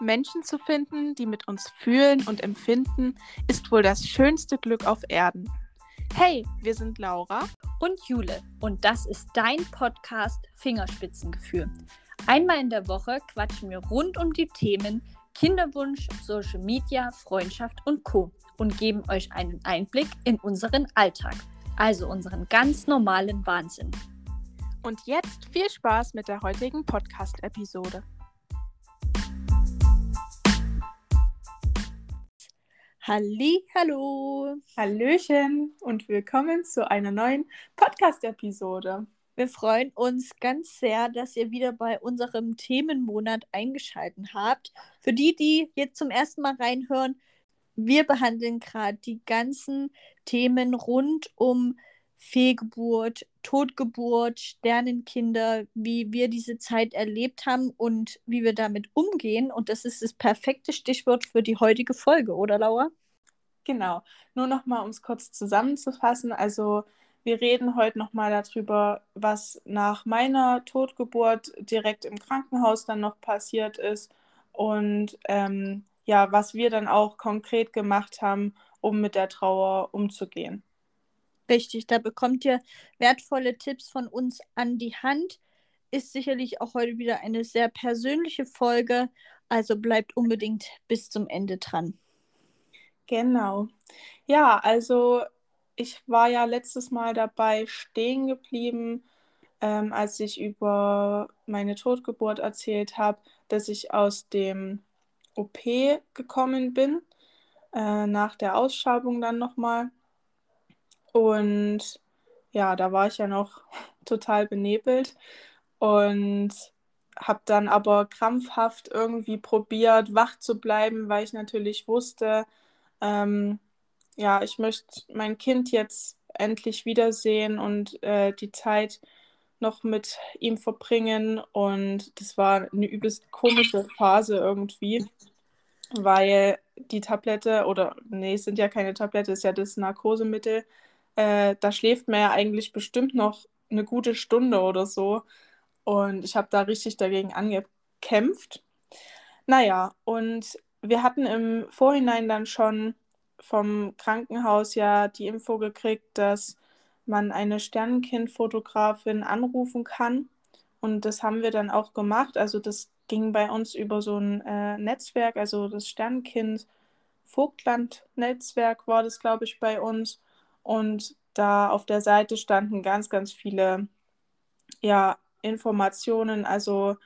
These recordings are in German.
Menschen zu finden, die mit uns fühlen und empfinden, ist wohl das schönste Glück auf Erden. Hey, wir sind Laura und Jule und das ist dein Podcast Fingerspitzengefühl. Einmal in der Woche quatschen wir rund um die Themen Kinderwunsch, Social Media, Freundschaft und Co. und geben euch einen Einblick in unseren Alltag, also unseren ganz normalen Wahnsinn. Und jetzt viel Spaß mit der heutigen Podcast-Episode. Halli, hallo. Hallöchen und willkommen zu einer neuen Podcast-Episode. Wir freuen uns ganz sehr, dass ihr wieder bei unserem Themenmonat eingeschaltet habt. Für die, die jetzt zum ersten Mal reinhören, wir behandeln gerade die ganzen Themen rund um Fehlgeburt, Totgeburt, Sternenkinder, wie wir diese Zeit erlebt haben und wie wir damit umgehen. Und das ist das perfekte Stichwort für die heutige Folge, oder Laura? Genau. Nur noch mal, um es kurz zusammenzufassen. Also wir reden heute noch mal darüber, was nach meiner Totgeburt direkt im Krankenhaus dann noch passiert ist und ähm, ja, was wir dann auch konkret gemacht haben, um mit der Trauer umzugehen. Richtig, da bekommt ihr wertvolle Tipps von uns an die Hand. Ist sicherlich auch heute wieder eine sehr persönliche Folge, also bleibt unbedingt bis zum Ende dran. Genau. Ja, also ich war ja letztes Mal dabei stehen geblieben, ähm, als ich über meine Totgeburt erzählt habe, dass ich aus dem OP gekommen bin, äh, nach der Ausschabung dann nochmal. Und ja, da war ich ja noch total benebelt und habe dann aber krampfhaft irgendwie probiert, wach zu bleiben, weil ich natürlich wusste, ähm, ja, ich möchte mein Kind jetzt endlich wiedersehen und äh, die Zeit noch mit ihm verbringen. Und das war eine übelst komische Phase irgendwie, weil die Tablette, oder nee, es sind ja keine Tablette, es ist ja das Narkosemittel, äh, da schläft man ja eigentlich bestimmt noch eine gute Stunde oder so. Und ich habe da richtig dagegen angekämpft. Naja, und wir hatten im Vorhinein dann schon vom Krankenhaus ja die Info gekriegt, dass man eine Sternenkindfotografin anrufen kann. Und das haben wir dann auch gemacht. Also das ging bei uns über so ein äh, Netzwerk, also das Sternenkind Vogtland-Netzwerk war das, glaube ich, bei uns. Und da auf der Seite standen ganz, ganz viele ja, Informationen, also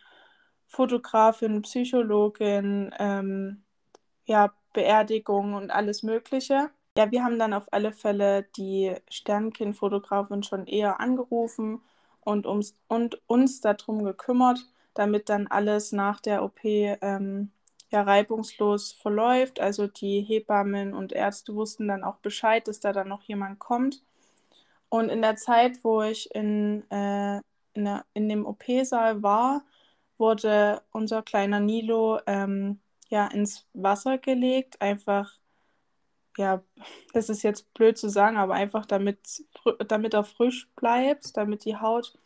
Fotografin, Psychologin, ähm, ja, Beerdigung und alles Mögliche. Ja, wir haben dann auf alle Fälle die Sternkindfotografin schon eher angerufen und, ums, und uns darum gekümmert, damit dann alles nach der OP ähm, ja reibungslos verläuft. Also die Hebammen und Ärzte wussten dann auch Bescheid, dass da dann noch jemand kommt. Und in der Zeit, wo ich in, äh, in, der, in dem OP-Saal war, wurde unser kleiner Nilo ähm, ja ins Wasser gelegt, einfach, ja, das ist jetzt blöd zu sagen, aber einfach damit, damit er frisch bleibt, damit die Haut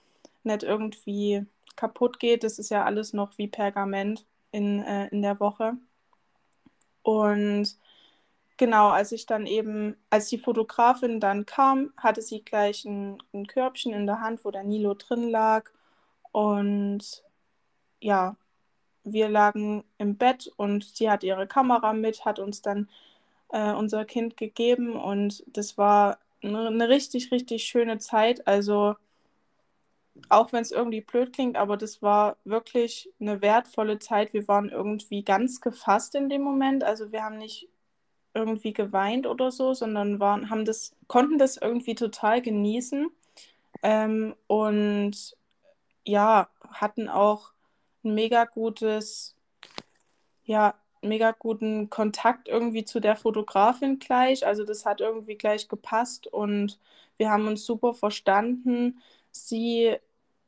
nicht irgendwie kaputt geht. Das ist ja alles noch wie Pergament in, äh, in der Woche. Und genau, als ich dann eben, als die Fotografin dann kam, hatte sie gleich ein, ein Körbchen in der Hand, wo der Nilo drin lag. Und ja, wir lagen im Bett und sie hat ihre Kamera mit, hat uns dann äh, unser Kind gegeben und das war eine, eine richtig, richtig schöne Zeit. Also auch wenn es irgendwie blöd klingt, aber das war wirklich eine wertvolle Zeit. Wir waren irgendwie ganz gefasst in dem Moment. Also wir haben nicht irgendwie geweint oder so, sondern waren, haben das, konnten das irgendwie total genießen. Ähm, und ja, hatten auch ein mega gutes, ja, mega guten Kontakt irgendwie zu der Fotografin gleich. Also das hat irgendwie gleich gepasst und wir haben uns super verstanden. Sie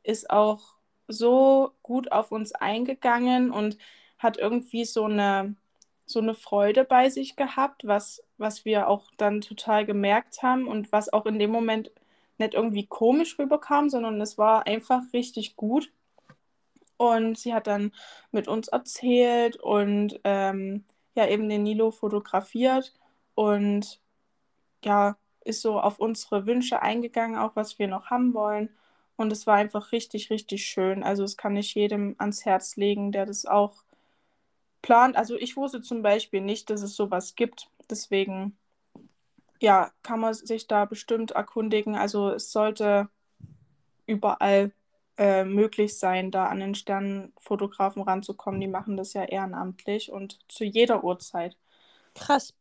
ist auch so gut auf uns eingegangen und hat irgendwie so eine, so eine Freude bei sich gehabt, was, was wir auch dann total gemerkt haben und was auch in dem Moment nicht irgendwie komisch rüberkam, sondern es war einfach richtig gut. Und sie hat dann mit uns erzählt und ähm, ja eben den Nilo fotografiert und ja, ist so auf unsere Wünsche eingegangen, auch was wir noch haben wollen. Und es war einfach richtig, richtig schön. Also das kann ich jedem ans Herz legen, der das auch plant. Also ich wusste zum Beispiel nicht, dass es sowas gibt. Deswegen, ja, kann man sich da bestimmt erkundigen. Also es sollte überall äh, möglich sein, da an den Sternenfotografen ranzukommen. Die machen das ja ehrenamtlich und zu jeder Uhrzeit. Krass.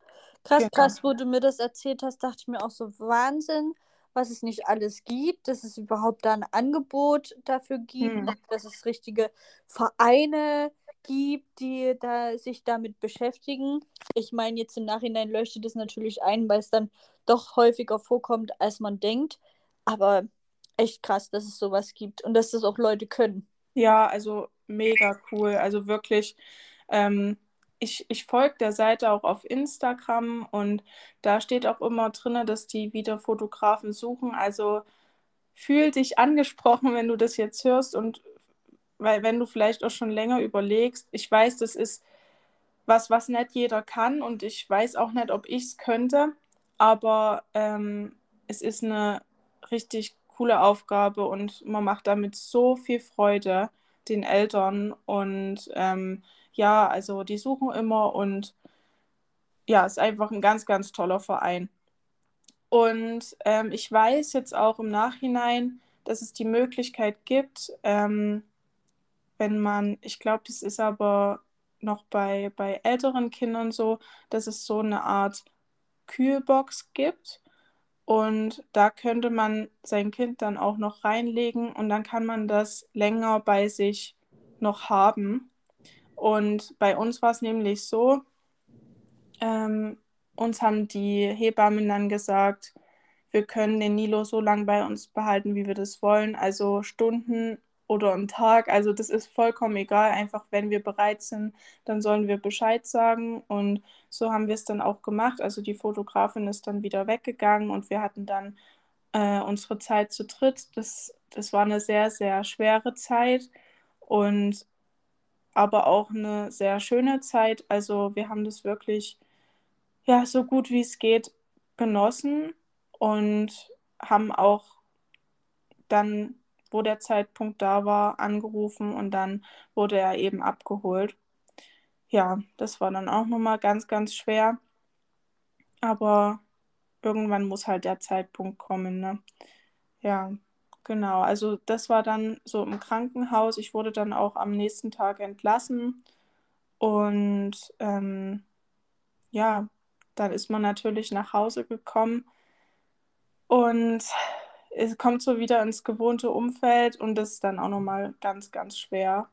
Krass, genau. krass, wo du mir das erzählt hast, dachte ich mir auch so Wahnsinn, was es nicht alles gibt, dass es überhaupt da ein Angebot dafür gibt, hm. dass es richtige Vereine gibt, die da sich damit beschäftigen. Ich meine, jetzt im Nachhinein leuchtet es natürlich ein, weil es dann doch häufiger vorkommt, als man denkt. Aber echt krass, dass es sowas gibt und dass das auch Leute können. Ja, also mega cool. Also wirklich, ähm, ich, ich folge der Seite auch auf Instagram und da steht auch immer drin, dass die wieder Fotografen suchen. Also fühl dich angesprochen, wenn du das jetzt hörst und weil wenn du vielleicht auch schon länger überlegst, ich weiß, das ist was, was nicht jeder kann und ich weiß auch nicht, ob ich es könnte, aber ähm, es ist eine richtig coole Aufgabe und man macht damit so viel Freude den Eltern und ähm, ja, also die suchen immer und ja, ist einfach ein ganz, ganz toller Verein. Und ähm, ich weiß jetzt auch im Nachhinein, dass es die Möglichkeit gibt, ähm, wenn man, ich glaube, das ist aber noch bei, bei älteren Kindern so, dass es so eine Art Kühlbox gibt. Und da könnte man sein Kind dann auch noch reinlegen und dann kann man das länger bei sich noch haben. Und bei uns war es nämlich so, ähm, uns haben die Hebammen dann gesagt, wir können den Nilo so lange bei uns behalten, wie wir das wollen, also Stunden oder einen Tag. Also das ist vollkommen egal. Einfach wenn wir bereit sind, dann sollen wir Bescheid sagen. Und so haben wir es dann auch gemacht. Also die Fotografin ist dann wieder weggegangen und wir hatten dann äh, unsere Zeit zu dritt. Das, das war eine sehr, sehr schwere Zeit und aber auch eine sehr schöne Zeit. Also wir haben das wirklich ja so gut wie es geht genossen und haben auch dann wo der Zeitpunkt da war, angerufen und dann wurde er eben abgeholt. Ja, das war dann auch nochmal ganz, ganz schwer. Aber irgendwann muss halt der Zeitpunkt kommen, ne? Ja, genau. Also das war dann so im Krankenhaus. Ich wurde dann auch am nächsten Tag entlassen. Und ähm, ja, dann ist man natürlich nach Hause gekommen. Und es kommt so wieder ins gewohnte Umfeld und das ist dann auch nochmal ganz, ganz schwer.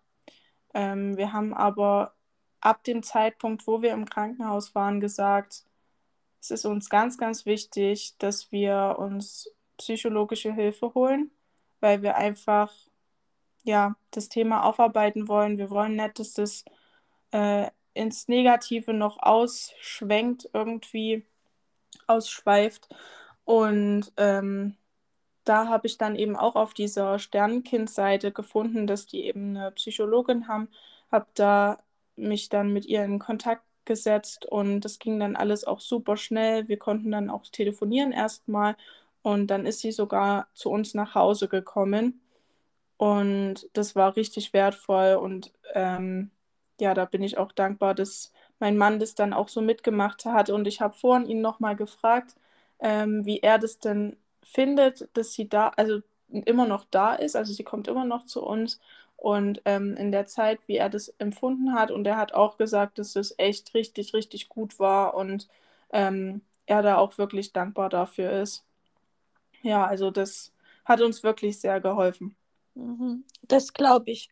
Ähm, wir haben aber ab dem Zeitpunkt, wo wir im Krankenhaus waren, gesagt, es ist uns ganz, ganz wichtig, dass wir uns psychologische Hilfe holen, weil wir einfach ja das Thema aufarbeiten wollen. Wir wollen nicht, dass das äh, ins Negative noch ausschwenkt, irgendwie ausschweift. Und ähm, da habe ich dann eben auch auf dieser Sternenkind-Seite gefunden, dass die eben eine Psychologin haben, habe da mich dann mit ihr in Kontakt gesetzt und das ging dann alles auch super schnell. Wir konnten dann auch telefonieren erstmal und dann ist sie sogar zu uns nach Hause gekommen. Und das war richtig wertvoll. Und ähm, ja, da bin ich auch dankbar, dass mein Mann das dann auch so mitgemacht hat. Und ich habe vorhin ihn nochmal gefragt, ähm, wie er das denn findet, dass sie da, also immer noch da ist, also sie kommt immer noch zu uns. Und ähm, in der Zeit, wie er das empfunden hat. Und er hat auch gesagt, dass es echt richtig, richtig gut war. Und ähm, er da auch wirklich dankbar dafür ist. Ja, also das hat uns wirklich sehr geholfen. Mhm, das glaube ich.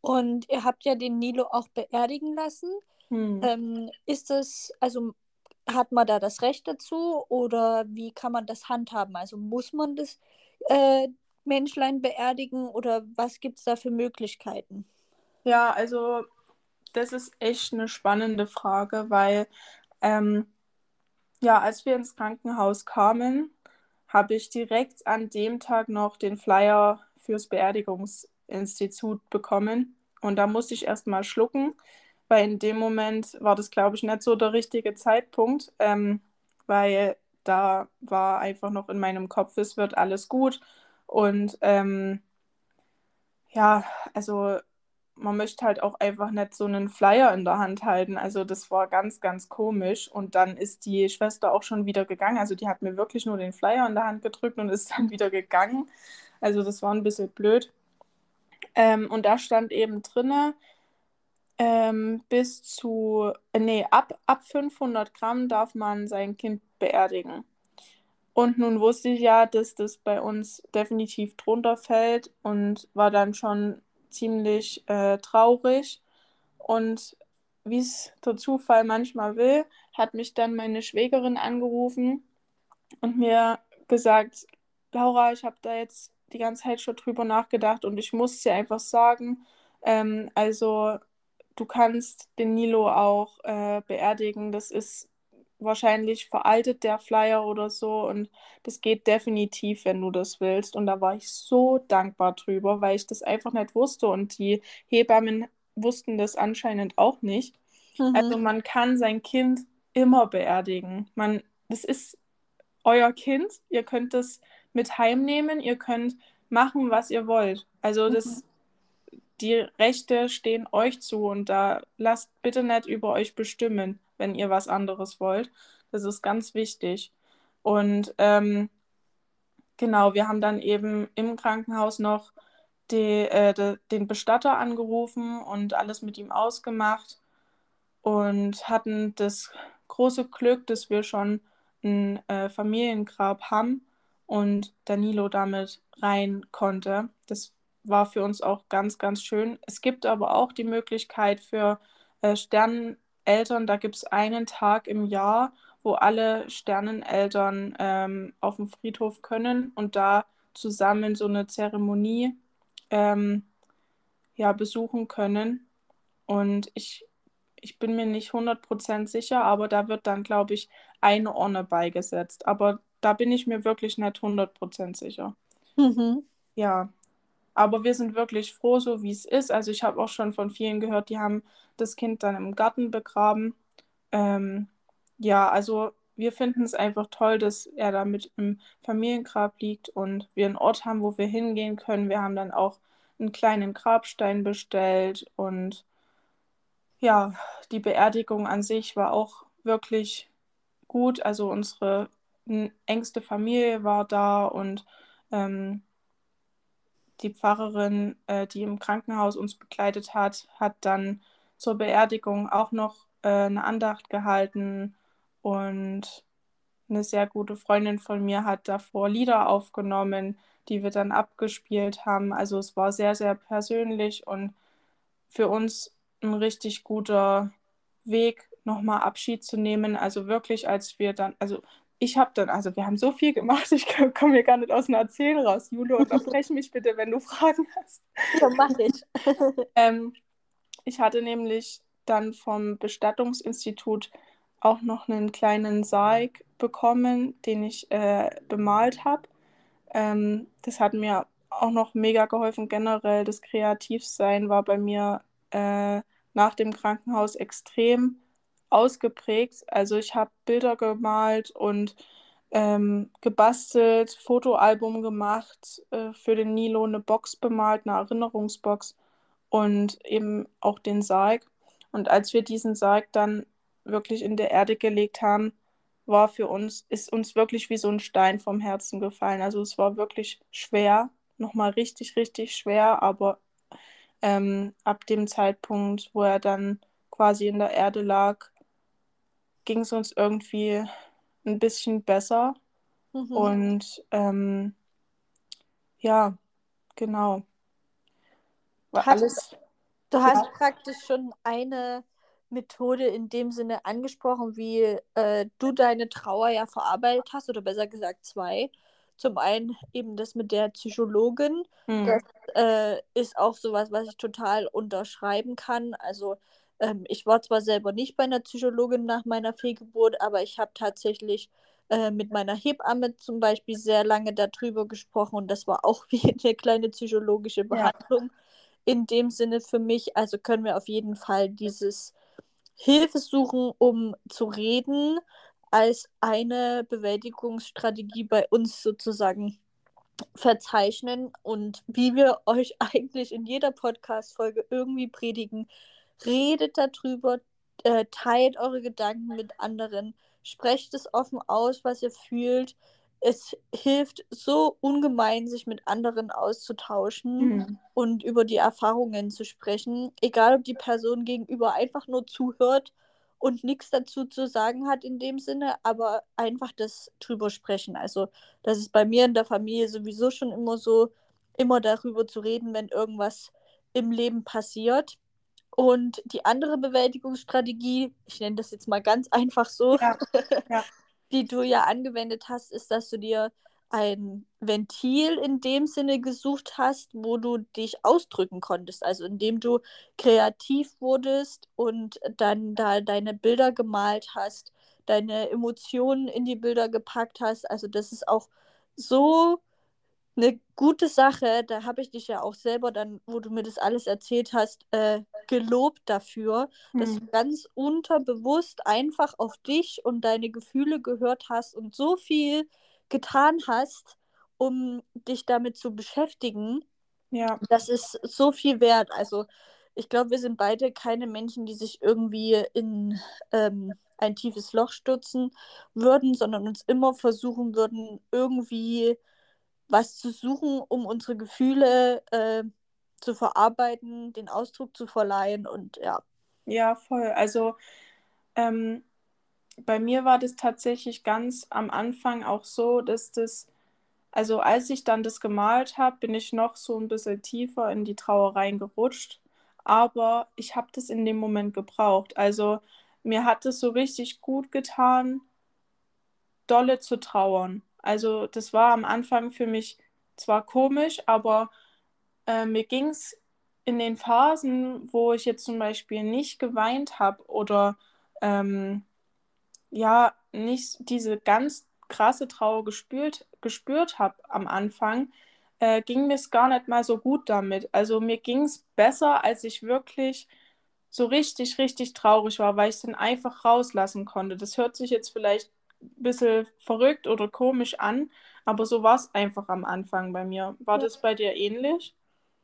Und ihr habt ja den Nilo auch beerdigen lassen. Hm. Ähm, ist es, also hat man da das Recht dazu oder wie kann man das handhaben? Also muss man das äh, Menschlein beerdigen oder was gibt es da für Möglichkeiten? Ja, also das ist echt eine spannende Frage, weil ähm, ja, als wir ins Krankenhaus kamen, habe ich direkt an dem Tag noch den Flyer fürs Beerdigungsinstitut bekommen Und da musste ich erst mal schlucken, weil in dem Moment war das, glaube ich, nicht so der richtige Zeitpunkt, ähm, weil da war einfach noch in meinem Kopf, es wird alles gut. Und ähm, ja, also man möchte halt auch einfach nicht so einen Flyer in der Hand halten. Also das war ganz, ganz komisch. Und dann ist die Schwester auch schon wieder gegangen. Also die hat mir wirklich nur den Flyer in der Hand gedrückt und ist dann wieder gegangen. Also das war ein bisschen blöd. Ähm, und da stand eben drinne, ähm, bis zu, äh, nee, ab, ab 500 Gramm darf man sein Kind beerdigen. Und nun wusste ich ja, dass das bei uns definitiv drunter fällt und war dann schon ziemlich äh, traurig. Und wie es der Zufall manchmal will, hat mich dann meine Schwägerin angerufen und mir gesagt, Laura, ich habe da jetzt die ganze Zeit schon drüber nachgedacht und ich muss dir einfach sagen, ähm, also du kannst den Nilo auch äh, beerdigen. Das ist wahrscheinlich veraltet der Flyer oder so und das geht definitiv, wenn du das willst. Und da war ich so dankbar drüber, weil ich das einfach nicht wusste und die Hebammen wussten das anscheinend auch nicht. Mhm. Also man kann sein Kind immer beerdigen. Man, das ist euer Kind. Ihr könnt es mit heimnehmen. Ihr könnt machen, was ihr wollt. Also das, mhm. Die Rechte stehen euch zu und da lasst bitte nicht über euch bestimmen wenn ihr was anderes wollt. Das ist ganz wichtig. Und ähm, genau, wir haben dann eben im Krankenhaus noch die, äh, de, den Bestatter angerufen und alles mit ihm ausgemacht und hatten das große Glück, dass wir schon ein äh, Familiengrab haben und Danilo damit rein konnte. Das war für uns auch ganz, ganz schön. Es gibt aber auch die Möglichkeit für äh, Sternen, Eltern, da gibt es einen Tag im Jahr, wo alle Sterneneltern ähm, auf dem Friedhof können und da zusammen so eine Zeremonie ähm, ja, besuchen können. Und ich, ich bin mir nicht 100% sicher, aber da wird dann, glaube ich, eine Urne beigesetzt. Aber da bin ich mir wirklich nicht 100% sicher. Mhm. Ja, aber wir sind wirklich froh, so wie es ist. Also ich habe auch schon von vielen gehört, die haben das Kind dann im Garten begraben. Ähm, ja, also wir finden es einfach toll, dass er da mit im Familiengrab liegt und wir einen Ort haben, wo wir hingehen können. Wir haben dann auch einen kleinen Grabstein bestellt und ja, die Beerdigung an sich war auch wirklich gut. Also unsere engste Familie war da und ähm, die Pfarrerin, äh, die im Krankenhaus uns begleitet hat, hat dann zur Beerdigung auch noch äh, eine Andacht gehalten und eine sehr gute Freundin von mir hat davor Lieder aufgenommen, die wir dann abgespielt haben. Also es war sehr, sehr persönlich und für uns ein richtig guter Weg, nochmal Abschied zu nehmen. Also wirklich, als wir dann, also ich habe dann, also wir haben so viel gemacht, ich komme hier gar nicht aus dem Erzählen raus. Julo, unterbreche mich bitte, wenn du Fragen hast. Ja, mach ich. ähm, ich hatte nämlich dann vom Bestattungsinstitut auch noch einen kleinen Sarg bekommen, den ich äh, bemalt habe. Ähm, das hat mir auch noch mega geholfen. Generell das Kreativsein war bei mir äh, nach dem Krankenhaus extrem ausgeprägt. Also ich habe Bilder gemalt und ähm, gebastelt, Fotoalbum gemacht, äh, für den Nilo eine Box bemalt, eine Erinnerungsbox und eben auch den Sarg. Und als wir diesen Sarg dann wirklich in der Erde gelegt haben, war für uns, ist uns wirklich wie so ein Stein vom Herzen gefallen. Also es war wirklich schwer, nochmal richtig, richtig schwer, aber ähm, ab dem Zeitpunkt, wo er dann quasi in der Erde lag, ging es uns irgendwie ein bisschen besser. Mhm. Und ähm, ja, genau. War hast, alles. Du ja. hast praktisch schon eine Methode in dem Sinne angesprochen, wie äh, du deine Trauer ja verarbeitet hast, oder besser gesagt zwei. Zum einen eben das mit der Psychologin. Mhm. Das äh, ist auch sowas, was ich total unterschreiben kann. Also ähm, ich war zwar selber nicht bei einer Psychologin nach meiner Fehlgeburt, aber ich habe tatsächlich äh, mit meiner Hebamme zum Beispiel sehr lange darüber gesprochen und das war auch wie eine kleine psychologische Behandlung. in dem Sinne für mich. Also können wir auf jeden Fall dieses Hilfe suchen, um zu reden, als eine Bewältigungsstrategie bei uns sozusagen verzeichnen und wie wir euch eigentlich in jeder Podcast-Folge irgendwie predigen, redet darüber, äh, teilt eure Gedanken mit anderen, sprecht es offen aus, was ihr fühlt. Es hilft so ungemein, sich mit anderen auszutauschen Mhm. und über die Erfahrungen zu sprechen, egal ob die Person gegenüber einfach nur zuhört und nichts dazu zu sagen hat in dem Sinne, aber einfach das drüber sprechen. Also das ist bei mir in der Familie sowieso schon immer so, immer darüber zu reden, wenn irgendwas im Leben passiert. Und die andere Bewältigungsstrategie, ich nenne das jetzt mal ganz einfach so, Ja, ja. die du ja angewendet hast, ist, dass du dir ein Ventil in dem Sinne gesucht hast, wo du dich ausdrücken konntest. Also indem du kreativ wurdest und dann da deine Bilder gemalt hast, deine Emotionen in die Bilder gepackt hast. Also das ist auch so eine gute Sache. Da habe ich dich ja auch selber dann, wo du mir das alles erzählt hast, äh, gelobt dafür, dass Mhm. du ganz unterbewusst einfach auf dich und deine Gefühle gehört hast und so viel getan hast, um dich damit zu beschäftigen. Ja, Das ist so viel wert. Also ich glaube, wir sind beide keine Menschen, die sich irgendwie in ähm, ein tiefes Loch stürzen würden, sondern uns immer versuchen würden, irgendwie was zu suchen, um unsere Gefühle äh, zu verarbeiten, den Ausdruck zu verleihen und ja. ja, voll. Also ähm, bei mir war das tatsächlich ganz am Anfang auch so, dass das, also als ich dann das gemalt habe, bin ich noch so ein bisschen tiefer in die Trauer reingerutscht. Aber ich habe das in dem Moment gebraucht. Also mir hat es so richtig gut getan, dolle zu trauern. Also das war am Anfang für mich zwar komisch, aber äh, mir ging es in den Phasen, wo ich jetzt zum Beispiel nicht geweint habe oder ähm, ja, nicht diese ganz krasse Trauer gespürt, gespürt habe am Anfang, äh, ging mir es gar nicht mal so gut damit. Also mir ging es besser, als ich wirklich so richtig, richtig traurig war, weil ich es dann einfach rauslassen konnte. Das hört sich jetzt vielleicht bisschen verrückt oder komisch an, aber so war es einfach am Anfang bei mir. War Ja. das bei dir ähnlich?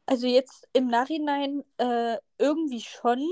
Also jetzt im Nachhinein äh, irgendwie schon,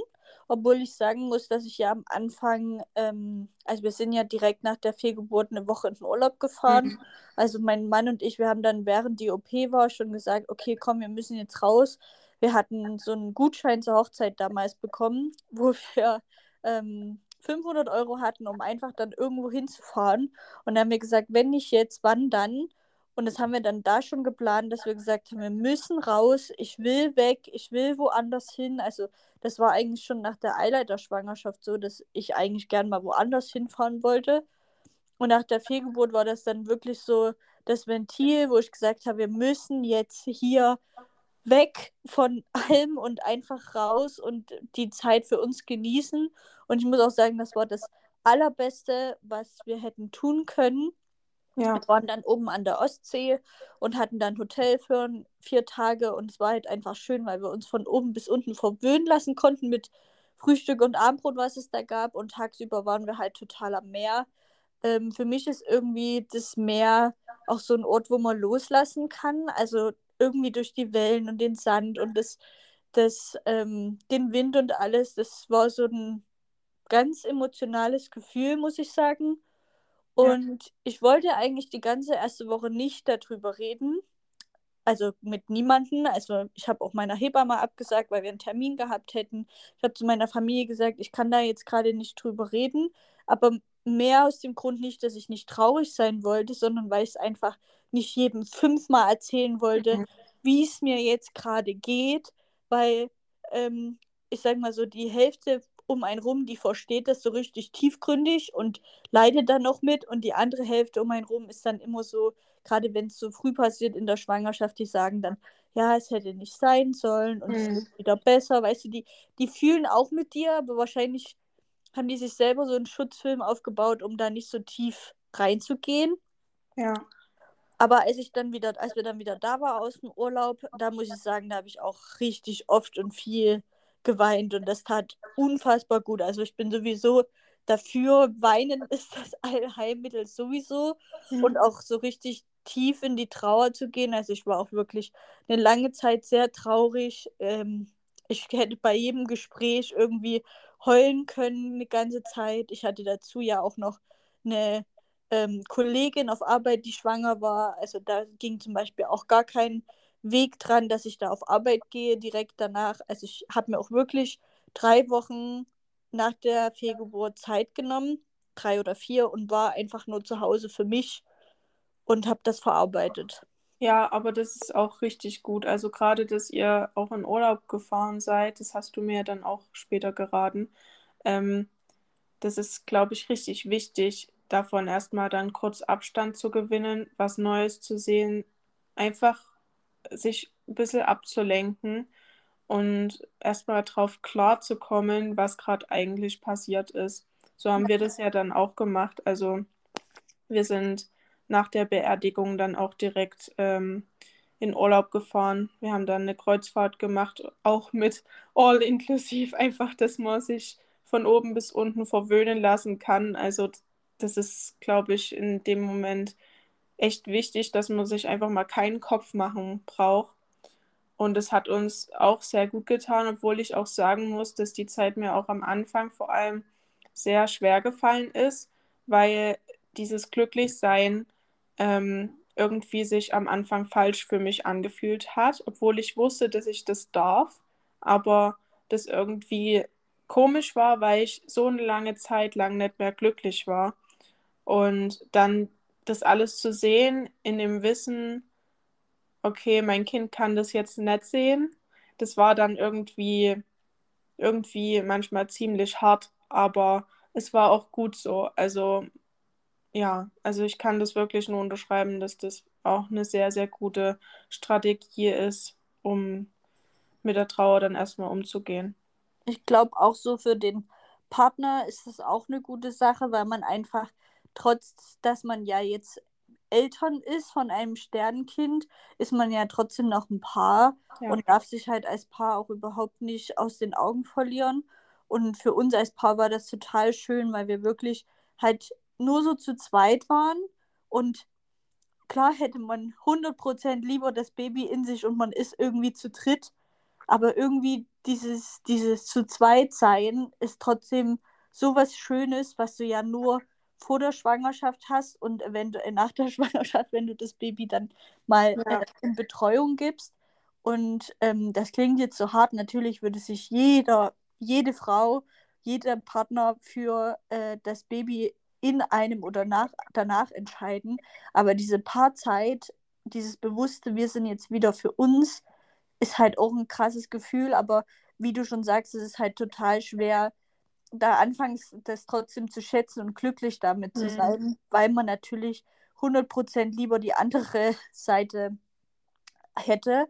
obwohl ich sagen muss, dass ich ja am Anfang, ähm, also wir sind ja direkt nach der Fehlgeburt eine Woche in den Urlaub gefahren. Mhm. Also mein Mann und ich, wir haben dann während die OP war schon gesagt, okay, komm, wir müssen jetzt raus. Wir hatten so einen Gutschein zur Hochzeit damals bekommen, wo wir ähm, 500 Euro hatten, um einfach dann irgendwo hinzufahren. Und dann haben wir gesagt, wenn nicht jetzt, wann dann? Und das haben wir dann da schon geplant, dass wir gesagt haben, wir müssen raus, ich will weg, ich will woanders hin. Also das war eigentlich schon nach der Eileiterschwangerschaft so, dass ich eigentlich gern mal woanders hinfahren wollte. Und nach der Fehlgeburt war das dann wirklich so das Ventil, wo ich gesagt habe, wir müssen jetzt hier weg von allem und einfach raus und die Zeit für uns genießen. Und ich muss auch sagen, das war das Allerbeste, was wir hätten tun können. Ja, Wir waren dann oben an der Ostsee und hatten dann Hotel für vier Tage und es war halt einfach schön, weil wir uns von oben bis unten verwöhnen lassen konnten mit Frühstück und Abendbrot, was es da gab und tagsüber waren wir halt total am Meer. Ähm, für mich ist irgendwie das Meer auch so ein Ort, wo man loslassen kann, also irgendwie durch die Wellen und den Sand und das, das ähm, den Wind und alles. Das war so ein ganz emotionales Gefühl, muss ich sagen. Ja. Und ich wollte eigentlich die ganze erste Woche nicht darüber reden. Also mit niemandem. Also ich habe auch meiner Hebamme abgesagt, weil wir einen Termin gehabt hätten. Ich habe zu meiner Familie gesagt, ich kann da jetzt gerade nicht drüber reden. Aber mehr aus dem Grund nicht, dass ich nicht traurig sein wollte, sondern weil ich es einfach nicht jedem fünfmal erzählen wollte, Mhm. wie es mir jetzt gerade geht. Weil ähm, ich sage mal so, die Hälfte um einen rum, die versteht das so richtig tiefgründig und leidet dann noch mit. Und die andere Hälfte um einen rum ist dann immer so, gerade wenn es so früh passiert in der Schwangerschaft, die sagen dann, ja, es hätte nicht sein sollen und es Mhm. wird wieder besser. Weißt du, die, die fühlen auch mit dir, aber wahrscheinlich haben die sich selber so einen Schutzfilm aufgebaut, um da nicht so tief reinzugehen. ja, Aber als ich dann wieder, als wir dann wieder da war aus dem Urlaub, da muss ich sagen, da habe ich auch richtig oft und viel geweint und das tat unfassbar gut. Also ich bin sowieso dafür, weinen ist das Allheilmittel sowieso mhm. und auch so richtig tief in die Trauer zu gehen. Also ich war auch wirklich eine lange Zeit sehr traurig. Ähm, ich hätte bei jedem Gespräch irgendwie heulen können eine ganze Zeit. Ich hatte dazu ja auch noch eine ähm, Kollegin auf Arbeit, die schwanger war. Also da ging zum Beispiel auch gar kein Weg dran, dass ich da auf Arbeit gehe direkt danach. Also ich habe mir auch wirklich drei Wochen nach der Fehlgeburt Zeit genommen, drei oder vier, und war einfach nur zu Hause für mich und habe das verarbeitet. Ja, aber das ist auch richtig gut. Also gerade, dass ihr auch in Urlaub gefahren seid, das hast du mir dann auch später geraten. Ähm, das ist, glaube ich, richtig wichtig, davon erstmal dann kurz Abstand zu gewinnen, was Neues zu sehen, einfach sich ein bisschen abzulenken und erstmal darauf klarzukommen, was gerade eigentlich passiert ist. So haben wir das ja dann auch gemacht. Also wir sind nach der Beerdigung dann auch direkt ähm, in Urlaub gefahren. Wir haben dann eine Kreuzfahrt gemacht, auch mit all inklusiv, einfach, dass man sich von oben bis unten verwöhnen lassen kann. Also das ist, glaube ich, in dem Moment echt wichtig, dass man sich einfach mal keinen Kopf machen braucht. Und es hat uns auch sehr gut getan, obwohl ich auch sagen muss, dass die Zeit mir auch am Anfang vor allem sehr schwer gefallen ist, weil dieses Glücklichsein ähm, irgendwie sich am Anfang falsch für mich angefühlt hat, obwohl ich wusste, dass ich das darf, aber das irgendwie komisch war, weil ich so eine lange Zeit lang nicht mehr glücklich war. Und dann das alles zu sehen in dem Wissen, okay, mein Kind kann das jetzt nicht sehen, das war dann irgendwie, irgendwie manchmal ziemlich hart, aber es war auch gut so. Also ja, also ich kann das wirklich nur unterschreiben, dass das auch eine sehr, sehr gute Strategie ist, um mit der Trauer dann erstmal umzugehen. Ich glaube auch so für den Partner ist das auch eine gute Sache, weil man einfach trotz dass man ja jetzt Eltern ist von einem Sternenkind, ist man ja trotzdem noch ein Paar ja. und darf sich halt als Paar auch überhaupt nicht aus den Augen verlieren. Und für uns als Paar war das total schön, weil wir wirklich halt nur so zu zweit waren und klar hätte man 100% lieber das Baby in sich und man ist irgendwie zu dritt, aber irgendwie dieses, dieses zu zweit sein ist trotzdem so was Schönes, was du ja nur vor der Schwangerschaft hast und eventuell nach der Schwangerschaft, wenn du das Baby dann mal ja. äh, in Betreuung gibst. Und ähm, das klingt jetzt so hart. Natürlich würde sich jeder, jede Frau, jeder Partner für äh, das Baby in einem oder nach, danach entscheiden. Aber diese Paarzeit, dieses bewusste, wir sind jetzt wieder für uns, ist halt auch ein krasses Gefühl. Aber wie du schon sagst, es ist halt total schwer, da anfangs das trotzdem zu schätzen und glücklich damit zu mhm. sein, weil man natürlich 100% lieber die andere Seite hätte.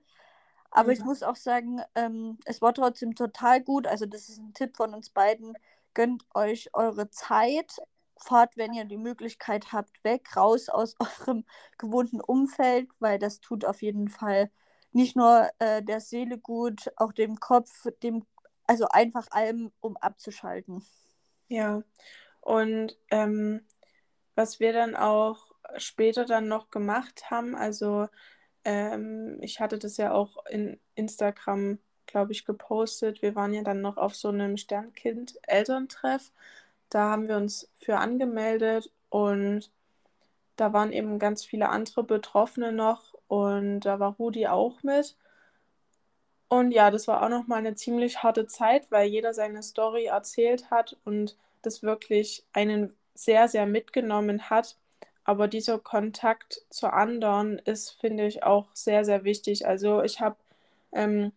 Aber mhm. ich muss auch sagen, ähm, es war trotzdem total gut. Also das ist ein Tipp von uns beiden. Gönnt euch eure Zeit. Fahrt, wenn ihr die Möglichkeit habt, weg, raus aus eurem gewohnten Umfeld, weil das tut auf jeden Fall nicht nur äh, der Seele gut, auch dem Kopf, dem also einfach allem, um abzuschalten. Ja, und ähm, was wir dann auch später dann noch gemacht haben, also ähm, ich hatte das ja auch in Instagram, glaube ich, gepostet. Wir waren ja dann noch auf so einem Sternkind-Elterntreff. Da haben wir uns für angemeldet und da waren eben ganz viele andere Betroffene noch und da war Rudi auch mit. Und ja, das war auch nochmal eine ziemlich harte Zeit, weil jeder seine Story erzählt hat und das wirklich einen sehr, sehr mitgenommen hat. Aber dieser Kontakt zu anderen ist, finde ich, auch sehr, sehr wichtig. Also ich habe ähm,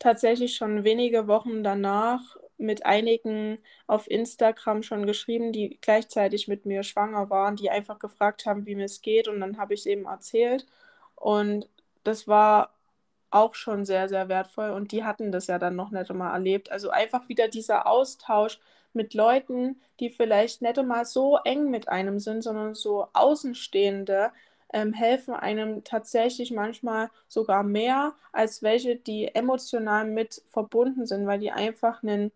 tatsächlich schon wenige Wochen danach mit einigen auf Instagram schon geschrieben, die gleichzeitig mit mir schwanger waren, die einfach gefragt haben, wie mir es geht. Und dann habe ich eben erzählt. Und das war auch schon sehr, sehr wertvoll und die hatten das ja dann noch nicht einmal erlebt. Also einfach wieder dieser Austausch mit Leuten, die vielleicht nicht einmal so eng mit einem sind, sondern so Außenstehende, ähm, helfen einem tatsächlich manchmal sogar mehr als welche, die emotional mit verbunden sind, weil die einfach einen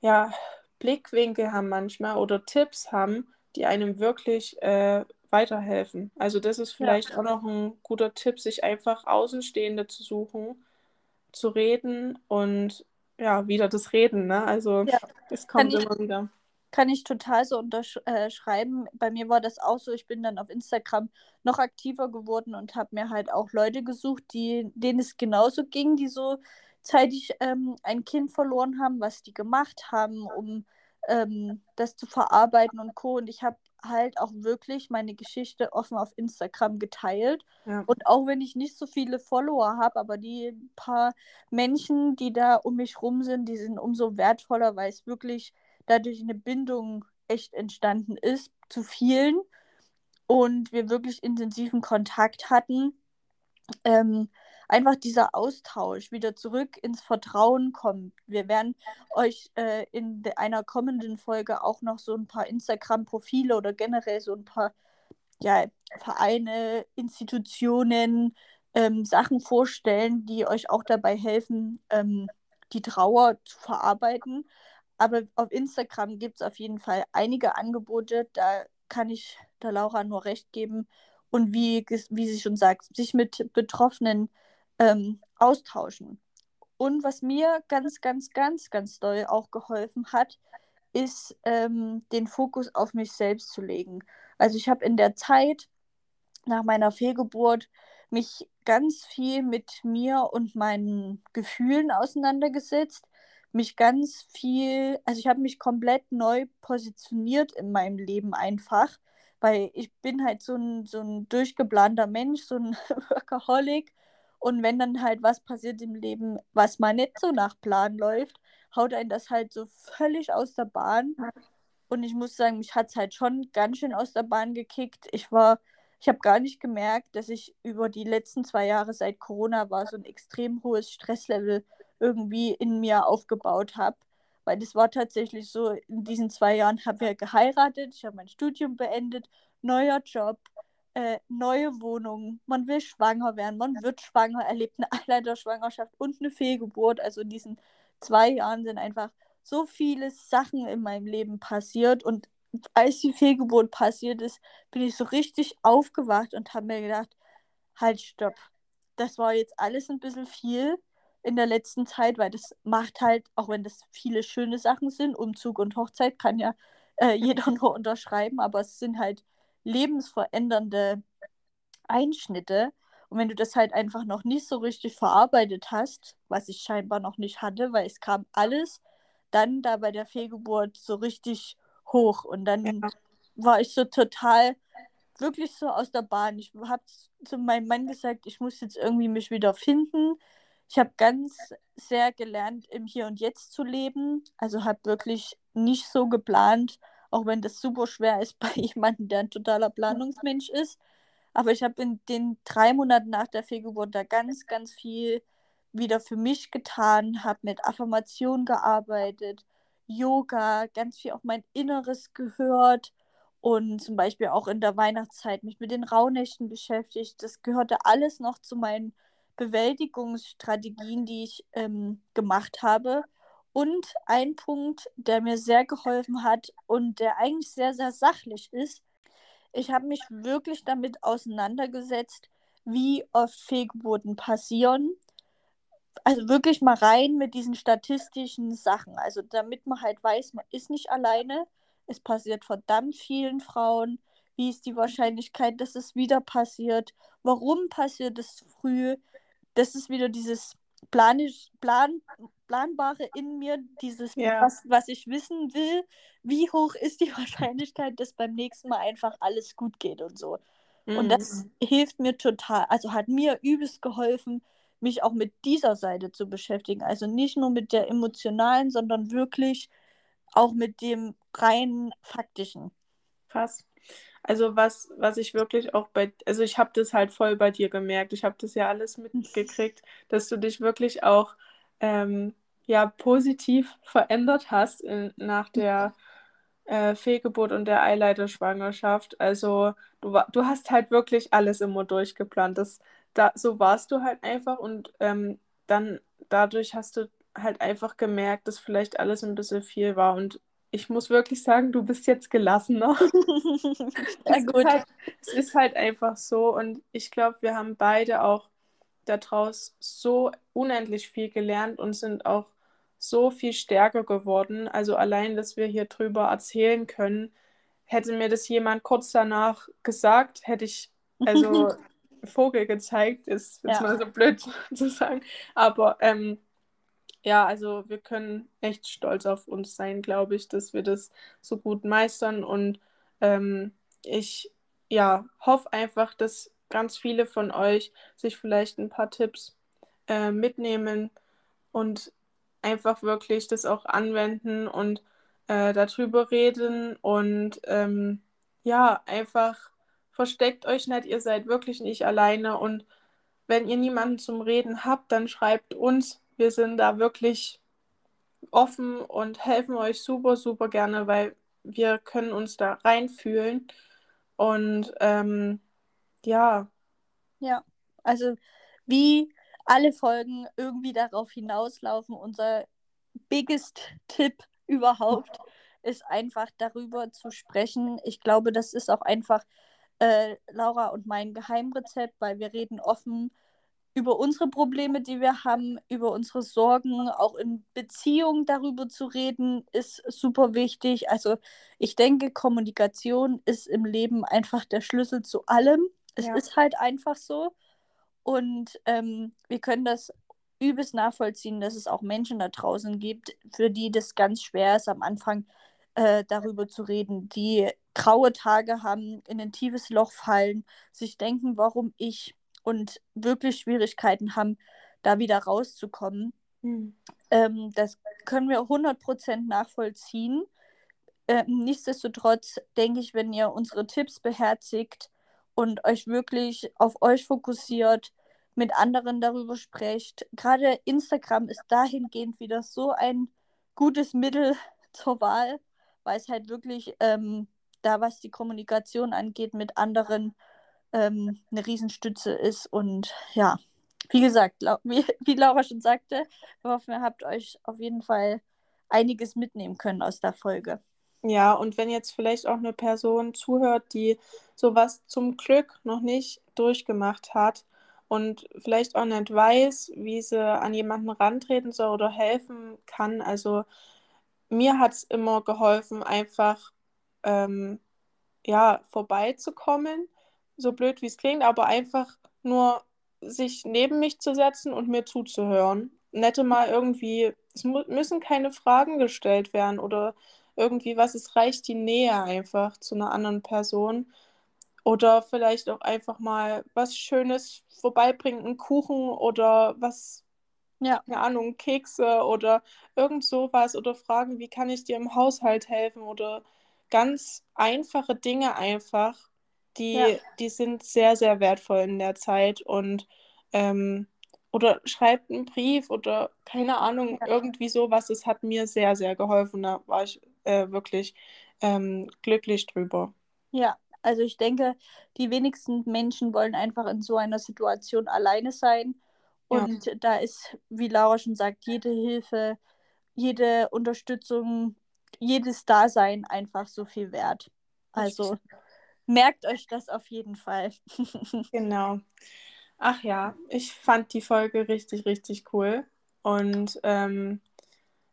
ja, Blickwinkel haben manchmal oder Tipps haben, die einem wirklich äh, weiterhelfen. Also das ist vielleicht ja. auch noch ein guter Tipp, sich einfach Außenstehende zu suchen, zu reden und ja, wieder das Reden, ne? Also ja. es kommt ich, immer wieder. Kann ich total so unterschreiben. Äh, Bei mir war das auch so, ich bin dann auf Instagram noch aktiver geworden und habe mir halt auch Leute gesucht, die, denen es genauso ging, die so zeitig ähm, ein Kind verloren haben, was die gemacht haben, um ähm, das zu verarbeiten und Co. Und ich habe halt auch wirklich meine Geschichte offen auf Instagram geteilt. Ja. Und auch wenn ich nicht so viele Follower habe, aber die paar Menschen, die da um mich rum sind, die sind umso wertvoller, weil es wirklich dadurch eine Bindung echt entstanden ist zu vielen und wir wirklich intensiven Kontakt hatten. Ähm, einfach dieser Austausch wieder zurück ins Vertrauen kommt. Wir werden euch äh, in einer kommenden Folge auch noch so ein paar Instagram-Profile oder generell so ein paar ja, Vereine, Institutionen, ähm, Sachen vorstellen, die euch auch dabei helfen, ähm, die Trauer zu verarbeiten. Aber auf Instagram gibt es auf jeden Fall einige Angebote, da kann ich der Laura nur recht geben. Und wie, wie sie schon sagt, sich mit Betroffenen ähm, austauschen. Und was mir ganz, ganz, ganz, ganz doll auch geholfen hat, ist, ähm, den Fokus auf mich selbst zu legen. Also ich habe in der Zeit nach meiner Fehlgeburt mich ganz viel mit mir und meinen Gefühlen auseinandergesetzt, mich ganz viel, also ich habe mich komplett neu positioniert in meinem Leben einfach, weil ich bin halt so ein, so ein durchgeplanter Mensch, so ein Workaholic und wenn dann halt was passiert im Leben, was mal nicht so nach Plan läuft, haut einen das halt so völlig aus der Bahn. Und ich muss sagen, mich hat es halt schon ganz schön aus der Bahn gekickt. Ich war, ich habe gar nicht gemerkt, dass ich über die letzten zwei Jahre seit Corona war, so ein extrem hohes Stresslevel irgendwie in mir aufgebaut habe. Weil das war tatsächlich so, in diesen zwei Jahren habe ich geheiratet, ich habe mein Studium beendet, neuer Job, äh, neue Wohnung, man will schwanger werden, man wird schwanger, erlebt eine Eileiterschwangerschaft und eine Fehlgeburt. Also in diesen zwei Jahren sind einfach so viele Sachen in meinem Leben passiert und als die Fehlgeburt passiert ist, bin ich so richtig aufgewacht und habe mir gedacht, halt, stopp. Das war jetzt alles ein bisschen viel in der letzten Zeit, weil das macht halt, auch wenn das viele schöne Sachen sind, Umzug und Hochzeit kann ja äh, jeder nur unterschreiben, aber es sind halt lebensverändernde Einschnitte. Und wenn du das halt einfach noch nicht so richtig verarbeitet hast, was ich scheinbar noch nicht hatte, weil es kam alles dann da bei der Fehlgeburt so richtig hoch. Und dann ja. war ich so total, wirklich so aus der Bahn. Ich habe zu meinem Mann gesagt, ich muss jetzt irgendwie mich wieder finden. Ich habe ganz sehr gelernt, im Hier und Jetzt zu leben. Also habe wirklich nicht so geplant, auch wenn das super schwer ist bei jemandem, der ein totaler Planungsmensch ist. Aber ich habe in den drei Monaten nach der Fehlgeburt da ganz, ganz viel wieder für mich getan, habe mit Affirmation gearbeitet, Yoga, ganz viel auf mein Inneres gehört und zum Beispiel auch in der Weihnachtszeit mich mit den Rauhnächten beschäftigt. Das gehörte alles noch zu meinen Bewältigungsstrategien, die ich ähm, gemacht habe. Und ein Punkt, der mir sehr geholfen hat und der eigentlich sehr, sehr sachlich ist, ich habe mich wirklich damit auseinandergesetzt, wie oft Fehlgeburten passieren. Also wirklich mal rein mit diesen statistischen Sachen. Also damit man halt weiß, man ist nicht alleine. Es passiert verdammt vielen Frauen. Wie ist die Wahrscheinlichkeit, dass es wieder passiert? Warum passiert es früh? Das ist wieder dieses planisch, plan, Planbare in mir, dieses, ja. was, was ich wissen will, wie hoch ist die Wahrscheinlichkeit, dass beim nächsten Mal einfach alles gut geht und so. Mhm. Und das mhm. hilft mir total, also hat mir übelst geholfen, mich auch mit dieser Seite zu beschäftigen. Also nicht nur mit der emotionalen, sondern wirklich auch mit dem rein faktischen. Krass. Also was, was ich wirklich auch bei, also ich habe das halt voll bei dir gemerkt. Ich habe das ja alles mitgekriegt, dass du dich wirklich auch ähm, ja positiv verändert hast in, nach der äh, Fehlgeburt und der Eileiterschwangerschaft. Also du, du hast halt wirklich alles immer durchgeplant. Das, da, so warst du halt einfach und ähm, dann dadurch hast du halt einfach gemerkt, dass vielleicht alles ein bisschen viel war und ich muss wirklich sagen, du bist jetzt gelassener. ja, es. Ist halt, es ist halt einfach so und ich glaube, wir haben beide auch daraus so unendlich viel gelernt und sind auch so viel stärker geworden. Also allein, dass wir hier drüber erzählen können, hätte mir das jemand kurz danach gesagt, hätte ich also Vogel gezeigt, ist jetzt ja. mal so blöd zu sagen. Aber ähm, ja, also wir können echt stolz auf uns sein, glaube ich, dass wir das so gut meistern. Und ähm, ich ja, hoffe einfach, dass ganz viele von euch sich vielleicht ein paar Tipps äh, mitnehmen und einfach wirklich das auch anwenden und äh, darüber reden und ähm, ja, einfach versteckt euch nicht, ihr seid wirklich nicht alleine und wenn ihr niemanden zum Reden habt, dann schreibt uns. Wir sind da wirklich offen und helfen euch super, super gerne, weil wir können uns da reinfühlen. Und ähm, ja. Ja, also wie alle Folgen irgendwie darauf hinauslaufen. Unser biggest Tipp überhaupt ist einfach darüber zu sprechen. Ich glaube, das ist auch einfach äh, Laura und mein Geheimrezept, weil wir reden offen über unsere Probleme, die wir haben, über unsere Sorgen, auch in Beziehungen darüber zu reden, ist super wichtig. Also ich denke, Kommunikation ist im Leben einfach der Schlüssel zu allem. Es ja. ist halt einfach so. Und ähm, wir können das übelst nachvollziehen, dass es auch Menschen da draußen gibt, für die das ganz schwer ist, am Anfang äh, darüber zu reden, die graue Tage haben, in ein tiefes Loch fallen, sich denken, warum ich und wirklich Schwierigkeiten haben, da wieder rauszukommen. Mhm. Ähm, das können wir 100% nachvollziehen. Ähm, nichtsdestotrotz denke ich, wenn ihr unsere Tipps beherzigt, und euch wirklich auf euch fokussiert, mit anderen darüber sprecht. Gerade Instagram ist dahingehend wieder so ein gutes Mittel zur Wahl, weil es halt wirklich ähm, da, was die Kommunikation angeht, mit anderen ähm, eine Riesenstütze ist. Und ja, wie gesagt, wie, wie Laura schon sagte, wir hoffen, ihr habt euch auf jeden Fall einiges mitnehmen können aus der Folge. Ja, und wenn jetzt vielleicht auch eine Person zuhört, die sowas zum Glück noch nicht durchgemacht hat und vielleicht auch nicht weiß, wie sie an jemanden rantreten soll oder helfen kann. Also mir hat es immer geholfen, einfach ähm, ja, vorbeizukommen, so blöd wie es klingt, aber einfach nur sich neben mich zu setzen und mir zuzuhören. Nette mal irgendwie, es müssen keine Fragen gestellt werden oder irgendwie was, es reicht die Nähe einfach zu einer anderen Person. Oder vielleicht auch einfach mal was Schönes vorbeibringen, einen Kuchen oder was, ja. keine Ahnung, Kekse oder irgend sowas oder fragen, wie kann ich dir im Haushalt helfen oder ganz einfache Dinge einfach, die, ja. die sind sehr, sehr wertvoll in der Zeit und ähm, oder schreibt einen Brief oder keine Ahnung, ja. irgendwie sowas. Das hat mir sehr, sehr geholfen. Da war ich äh, wirklich ähm, glücklich drüber. Ja, also ich denke, die wenigsten Menschen wollen einfach in so einer Situation alleine sein. Und ja. da ist, wie Laura schon sagt, jede Hilfe, jede Unterstützung, jedes Dasein einfach so viel wert. Also merkt euch das auf jeden Fall. genau. Ach ja, ich fand die Folge richtig, richtig cool. Und ähm,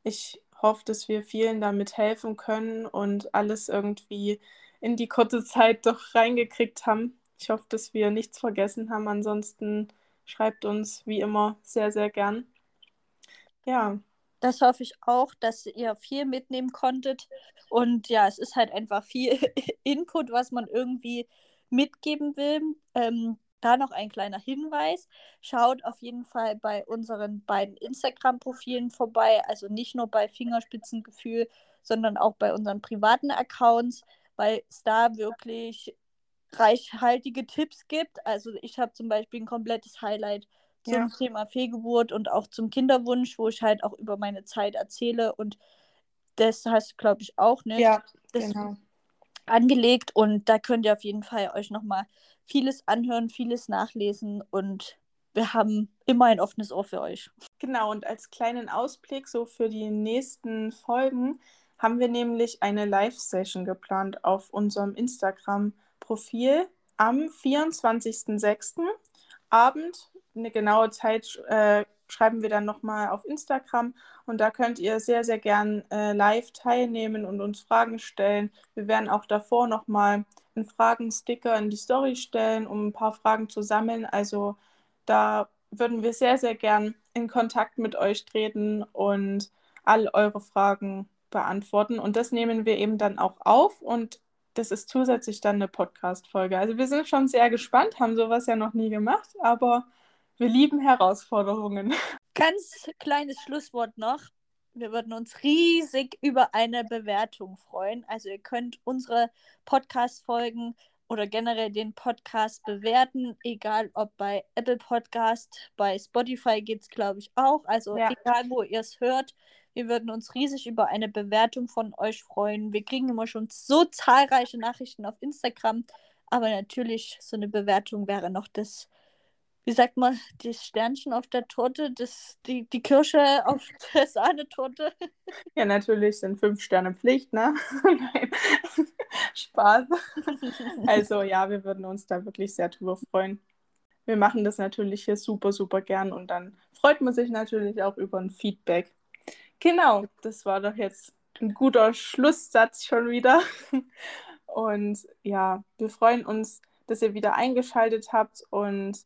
ich hoffe, dass wir vielen damit helfen können und alles irgendwie in die kurze Zeit doch reingekriegt haben. Ich hoffe, dass wir nichts vergessen haben. Ansonsten schreibt uns wie immer sehr, sehr gern. Ja. Das hoffe ich auch, dass ihr viel mitnehmen konntet. Und ja, es ist halt einfach viel Input, was man irgendwie mitgeben will. Ähm, da noch ein kleiner Hinweis. Schaut auf jeden Fall bei unseren beiden Instagram-Profilen vorbei. Also nicht nur bei Fingerspitzengefühl, sondern auch bei unseren privaten Accounts, weil es da wirklich reichhaltige Tipps gibt. Also ich habe zum Beispiel ein komplettes Highlight zum ja. Thema Fehlgeburt und auch zum Kinderwunsch, wo ich halt auch über meine Zeit erzähle und das heißt, glaube ich, auch nicht. Ja, das genau. angelegt und da könnt ihr auf jeden Fall euch nochmal vieles anhören, vieles nachlesen und wir haben immer ein offenes Ohr für euch. Genau, und als kleinen Ausblick so für die nächsten Folgen haben wir nämlich eine Live-Session geplant auf unserem Instagram-Profil am 24.06. Abend. Eine genaue Zeit äh, schreiben wir dann nochmal auf Instagram und da könnt ihr sehr, sehr gern äh, live teilnehmen und uns Fragen stellen. Wir werden auch davor nochmal einen Fragensticker in die Story stellen, um ein paar Fragen zu sammeln. Also da würden wir sehr, sehr gern in Kontakt mit euch treten und all eure Fragen beantworten. Und das nehmen wir eben dann auch auf und das ist zusätzlich dann eine Podcast-Folge. Also wir sind schon sehr gespannt, haben sowas ja noch nie gemacht, aber wir lieben Herausforderungen. Ganz kleines Schlusswort noch. Wir würden uns riesig über eine Bewertung freuen. Also ihr könnt unsere Podcast-Folgen oder generell den Podcast bewerten, egal ob bei Apple Podcast, bei Spotify geht es, glaube ich, auch. Also ja. egal, wo ihr es hört. Wir würden uns riesig über eine Bewertung von euch freuen. Wir kriegen immer schon so zahlreiche Nachrichten auf Instagram, aber natürlich so eine Bewertung wäre noch das wie sagt man, das Sternchen auf der Torte, das, die, die Kirsche auf der Sahnetorte. Ja, natürlich sind fünf Sterne Pflicht, ne? Nein, Spaß. Also ja, wir würden uns da wirklich sehr drüber freuen. Wir machen das natürlich hier super, super gern und dann freut man sich natürlich auch über ein Feedback. Genau, das war doch jetzt ein guter Schlusssatz schon wieder. Und ja, wir freuen uns, dass ihr wieder eingeschaltet habt und